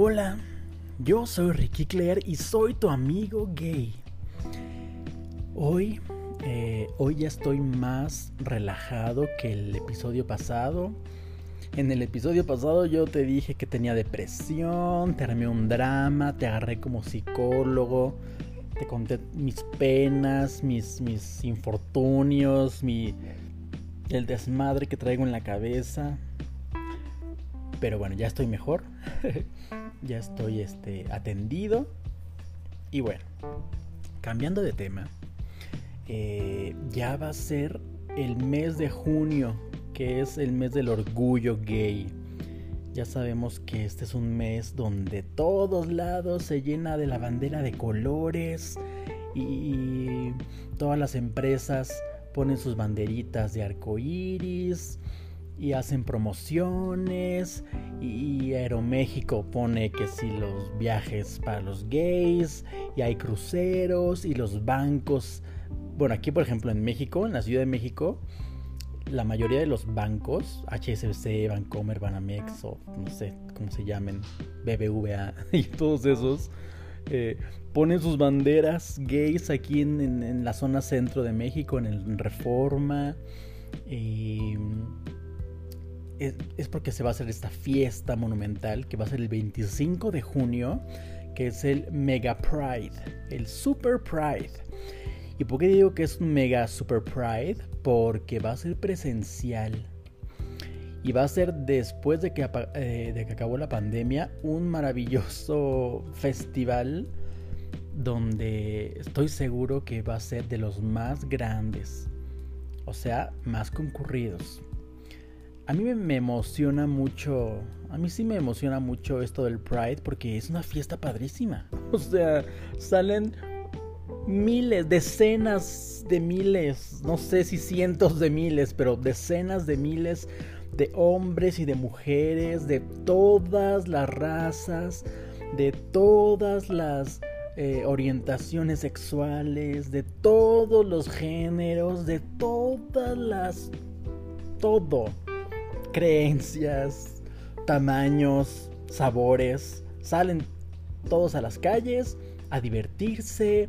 Hola, yo soy Ricky Claire y soy tu amigo gay. Hoy, eh, hoy ya estoy más relajado que el episodio pasado. En el episodio pasado yo te dije que tenía depresión, te armé un drama, te agarré como psicólogo, te conté mis penas, mis, mis infortunios, mi, el desmadre que traigo en la cabeza. Pero bueno, ya estoy mejor. ya estoy este, atendido. Y bueno, cambiando de tema. Eh, ya va a ser el mes de junio, que es el mes del orgullo gay. Ya sabemos que este es un mes donde todos lados se llena de la bandera de colores y todas las empresas ponen sus banderitas de arco iris y hacen promociones y Aeroméxico pone que si los viajes para los gays y hay cruceros y los bancos. Bueno, aquí por ejemplo en México, en la Ciudad de México, la mayoría de los bancos, HSBC, Bancomer, Banamex o no sé cómo se llamen, BBVA y todos esos, eh, ponen sus banderas gays aquí en, la zona centro de México, en el Reforma. Y es, porque se va a hacer esta fiesta monumental que va a ser el 25 de junio, que es el Mega Pride, el Super Pride. ¿Y por qué digo que es un Mega Super Pride? Porque va a ser presencial. Y va a ser después de que, eh, de que acabó la pandemia un maravilloso festival donde estoy seguro que va a ser de los más grandes. O sea, más concurridos a mí me emociona mucho, a mí sí me emociona mucho esto del Pride porque es una fiesta padrísima. O sea, salen miles, decenas de miles, no sé si cientos de miles, pero decenas de miles de hombres y de mujeres de todas las razas, de todas las eh, orientaciones sexuales, de todos los géneros, de todas las... todo creencias, tamaños, sabores. Salen todos a las calles a divertirse,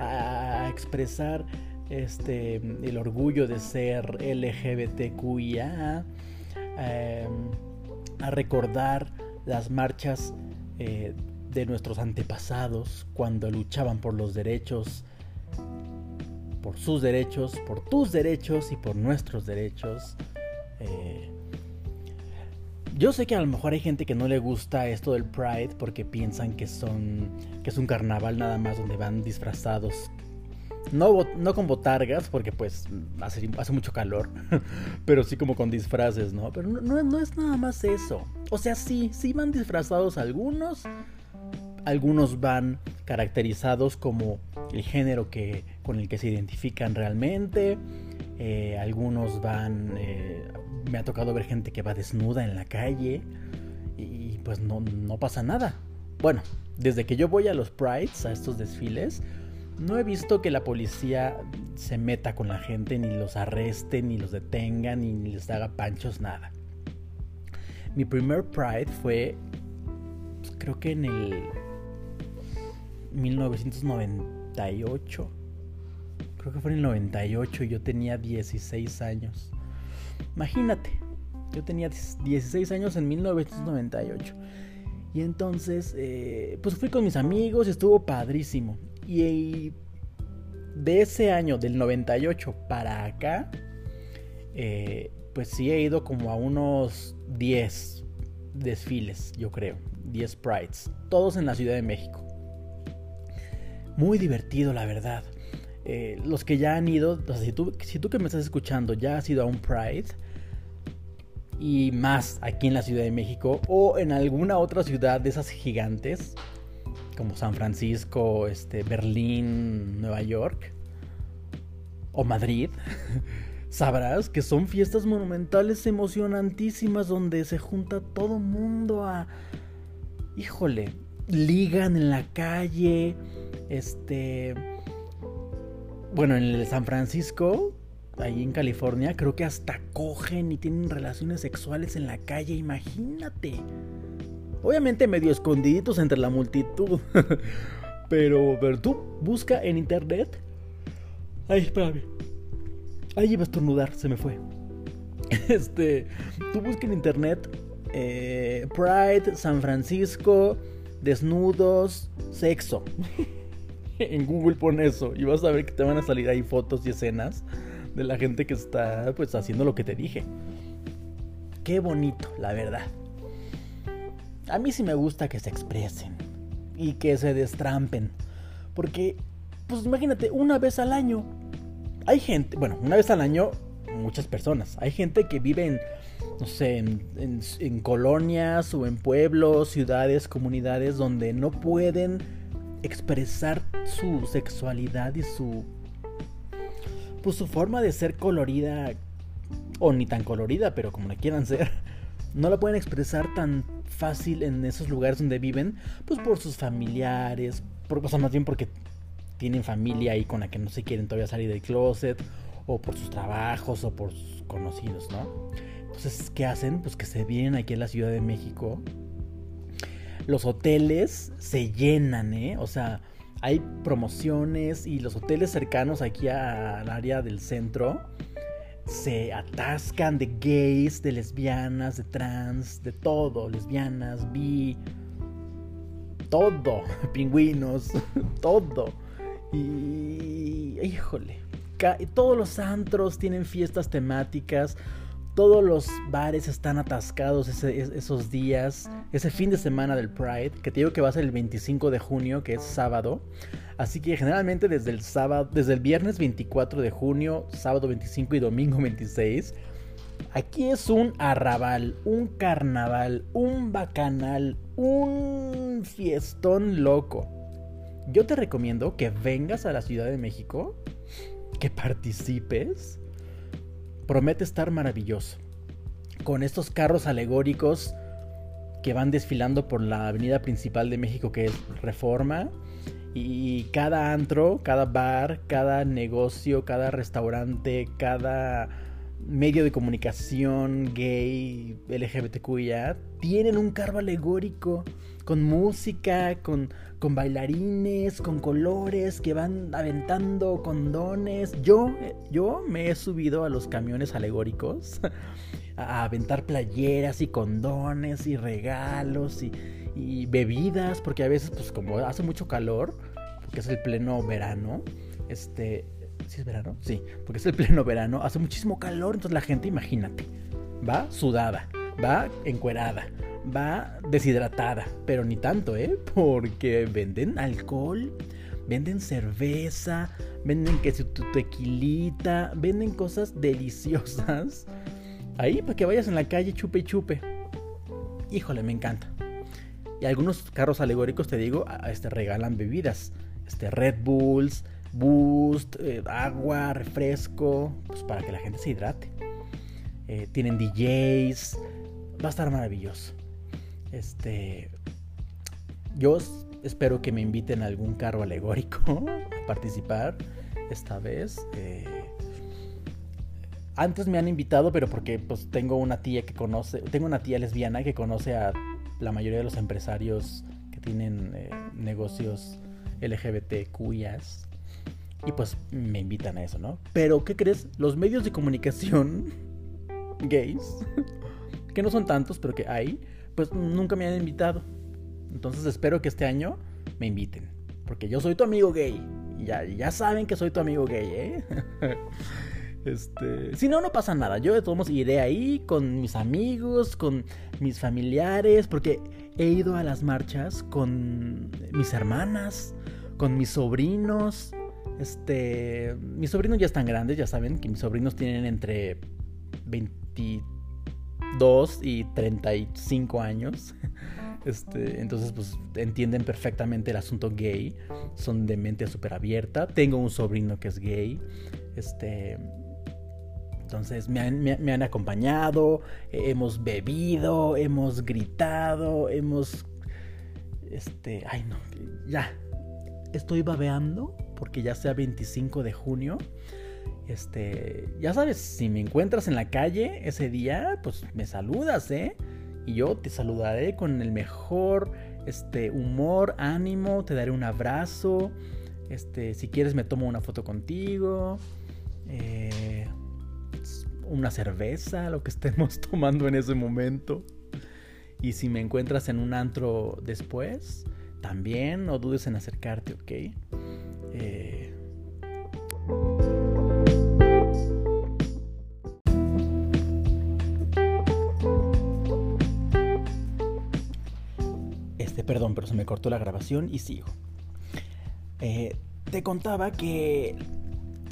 a expresar este, el orgullo de ser LGBTQIA, em, a recordar las marchas eh, de nuestros antepasados cuando luchaban por los derechos, por sus derechos, por tus derechos y por nuestros derechos. Eh, yo sé que a lo mejor hay gente que no le gusta esto del Pride porque piensan que son que es un carnaval nada más donde van disfrazados. No, con botargas porque pues hace, hace mucho calor, pero sí como con disfraces, ¿no? Pero no, no, es nada más eso. O sea, sí, sí van disfrazados algunos, algunos van caracterizados como el género que, con el que se identifican realmente, eh, algunos van eh, me ha tocado ver gente que va desnuda en la calle y pues no, no pasa nada. Bueno, desde que yo voy a los prides, a estos desfiles, no he visto que la policía se meta con la gente, ni los arreste, ni los detenga, ni les haga panchos, nada. Mi primer Pride fue, pues, creo que en el 1998. Creo que fue en el 98 y yo tenía 16 años. Imagínate, yo tenía 16 años en 1998. Y entonces, eh, pues fui con mis amigos y estuvo padrísimo. Y, de ese año, del 98 para acá, eh, pues sí he ido como a unos 10 desfiles, yo creo. 10 prides. Todos en la Ciudad de México. Muy divertido, la verdad. Eh, los que ya han ido, si, tú, si tú que me estás escuchando ya has ido a un Pride y más aquí en la Ciudad de México o en alguna otra ciudad de esas gigantes como San Francisco, este, Berlín, Nueva York o Madrid, sabrás que son fiestas monumentales emocionantísimas donde se junta todo mundo a, híjole, ligan en la calle, este bueno, en el San Francisco, ahí en California, creo que hasta cogen y tienen relaciones sexuales en la calle, imagínate. Obviamente medio escondiditos entre la multitud. pero, pero tú busca en internet. Ay, espérame. Ahí iba a estornudar, se me fue. Este, tú busca en internet eh, Pride, San Francisco, desnudos, sexo. en Google pon eso y vas a ver que te van a salir ahí fotos y escenas de la gente que está pues haciendo lo que te dije. Qué bonito, la verdad. A mí sí me gusta que se expresen y que se destrampen. Porque, pues imagínate, una vez al año. Hay gente, bueno, una vez al año, muchas personas. Hay gente que vive en, no sé, en, en colonias o en pueblos, ciudades, comunidades donde no pueden expresar su sexualidad y su pues su forma de ser colorida o ni tan colorida, pero como la quieran ser, no la pueden expresar tan fácil en esos lugares donde viven, pues por sus familiares, por, o más bien porque tienen familia ahí con la que no se quieren todavía salir del closet, o por sus trabajos, o por sus conocidos, ¿no? Entonces, ¿qué hacen? Pues que se vienen aquí a la Ciudad de México los hoteles se llenan, ¿eh? O sea, hay promociones y los hoteles cercanos aquí al área del centro se atascan de gays, de lesbianas, de trans, de todo, lesbianas, bi, todo, pingüinos, todo. Y, híjole, todos los antros tienen fiestas temáticas, todos los bares están atascados esos días, ese fin de semana del Pride, que te digo que va a ser el 25 de junio, que es sábado. Así que generalmente desde el sábado, desde el viernes 24 de junio, sábado 25 y domingo 26, aquí es un arrabal, un carnaval, un bacanal, un fiestón loco. Yo te recomiendo que vengas a la Ciudad de México, que participes promete estar maravilloso. Con estos carros alegóricos que van desfilando por la avenida principal de México que es Reforma. Y cada antro, cada bar, cada negocio, cada restaurante, cada medio de comunicación gay, LGBTQIA, tienen un carro alegórico con música, con, con bailarines, con colores que van aventando condones. Yo, yo me he subido a los camiones alegóricos a aventar playeras y condones y regalos y, y bebidas, porque a veces, pues como hace mucho calor, porque es el pleno verano, este, ¿sí es verano? Sí, porque es el pleno verano, hace muchísimo calor, entonces la gente, imagínate, va sudada, va encuerada, va deshidratada, pero ni tanto, ¿eh? Porque venden alcohol, venden cerveza, venden que tu tequilita, venden cosas deliciosas. Ahí para que vayas en la calle chupe y chupe. Híjole, me encanta. Y algunos carros alegóricos, te digo, este, regalan bebidas. Este, Red Bulls, Boost, eh, agua, refresco, pues para que la gente se hidrate. Eh, tienen DJs, va a estar maravilloso. Este, yo espero que me inviten a algún carro alegórico a participar esta vez. Eh, antes me han invitado, pero porque pues tengo una tía que conoce, tengo una tía lesbiana que conoce a la mayoría de los empresarios que tienen eh, negocios LGBTQIAs. Y pues me invitan a eso, ¿no? Pero, ¿qué crees? Los medios de comunicación gays, que no son tantos, pero que hay, pues nunca me han invitado. Entonces espero que este año me inviten. Porque yo soy tu amigo gay. Ya, ya saben que soy tu amigo gay, ¿eh? Este, si no, no pasa nada. Yo de todos iré ahí con mis amigos, con mis familiares, porque he ido a las marchas con mis hermanas, con mis sobrinos. Este, mis sobrinos ya están grandes, ya saben que mis sobrinos tienen entre 20 2 y 35 años. Este, entonces, pues entienden perfectamente el asunto gay. Son de mente súper abierta. Tengo un sobrino que es gay. Este. Entonces me han, me han, acompañado, hemos bebido, hemos gritado, hemos... Este... Ay no, ya. Estoy babeando porque ya sea 25 de junio este, ya sabes, si me encuentras en la calle ese día, pues me saludas, ¿eh? y yo te saludaré con el mejor este, humor, ánimo, te daré un abrazo, este, si quieres me tomo una foto contigo, eh, una cerveza, lo que estemos tomando en ese momento. Y si me encuentras en un antro después, también no dudes en acercarte, ¿ok? Eh, este, perdón, pero se me cortó la grabación y sigo. Eh, te contaba que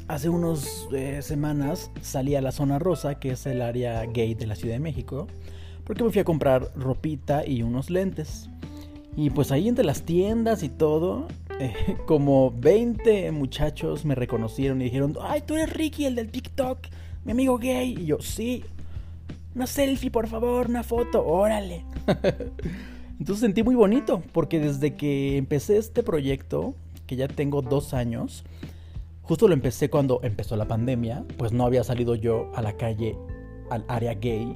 hace unas eh, semanas salí a la zona rosa, que es el área gay de la Ciudad de México, porque me fui a comprar ropita y unos lentes. Y pues ahí entre las tiendas y todo, como 20 muchachos me reconocieron y dijeron, ay, tú eres Ricky, el del TikTok, mi amigo gay. Y yo, sí, una selfie, por favor, una foto, órale. Entonces sentí muy bonito, porque desde que empecé este proyecto, que ya tengo dos años, justo lo empecé cuando empezó la pandemia, pues no había salido yo a la calle, al área gay,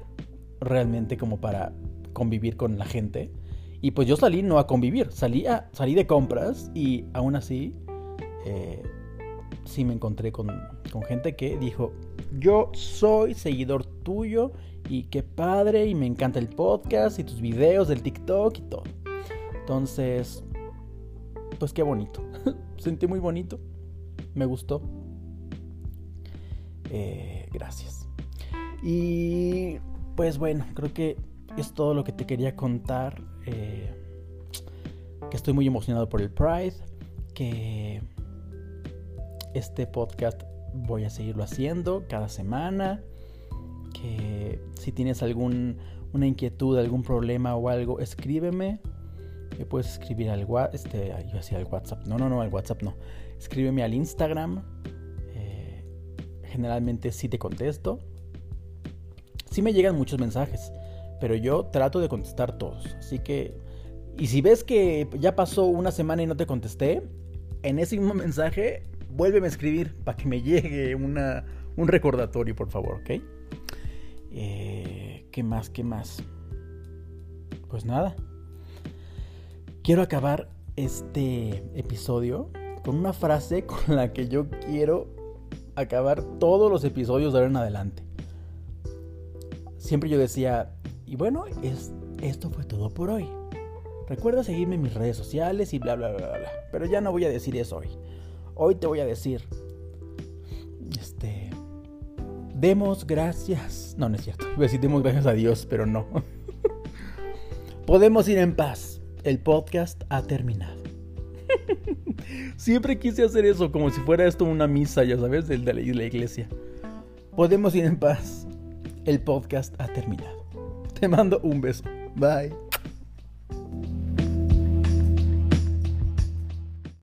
realmente como para convivir con la gente. Y pues yo salí no a convivir, salí, a, salí de compras y aún así eh, sí me encontré con, con gente que dijo, yo soy seguidor tuyo y qué padre y me encanta el podcast y tus videos del TikTok y todo. Entonces, pues qué bonito. Sentí muy bonito. Me gustó. Eh, gracias. Y pues bueno, creo que es todo lo que te quería contar. Eh, que estoy muy emocionado por el Pride. Que este podcast voy a seguirlo haciendo cada semana. Que si tienes alguna inquietud, algún problema o algo, escríbeme. Me puedes escribir al WhatsApp. Este, yo WhatsApp. No, no, no, al WhatsApp no. Escríbeme al Instagram. Eh, generalmente sí te contesto. Sí me llegan muchos mensajes pero yo trato de contestar todos. Así que, y si ves que ya pasó una semana y no te contesté, en ese mismo mensaje, vuélveme a escribir para que me llegue una, un recordatorio, por favor, ¿ok? Eh, ¿Qué más? ¿Qué más? Pues nada. Quiero acabar este episodio con una frase con la que yo quiero acabar todos los episodios de ahora en adelante. Siempre yo decía, y bueno, es, esto fue todo por hoy. Recuerda seguirme en mis redes sociales y bla, bla, bla, bla. Pero ya no voy a decir eso hoy. Hoy te voy a decir, este, demos gracias. No, no es cierto. Iba decir demos gracias a Dios, pero no. Podemos ir en paz. El podcast ha terminado. Siempre quise hacer eso, como si fuera esto una misa, ya sabes, de la iglesia. Podemos ir en paz. El podcast ha terminado. Te mando un beso. Bye.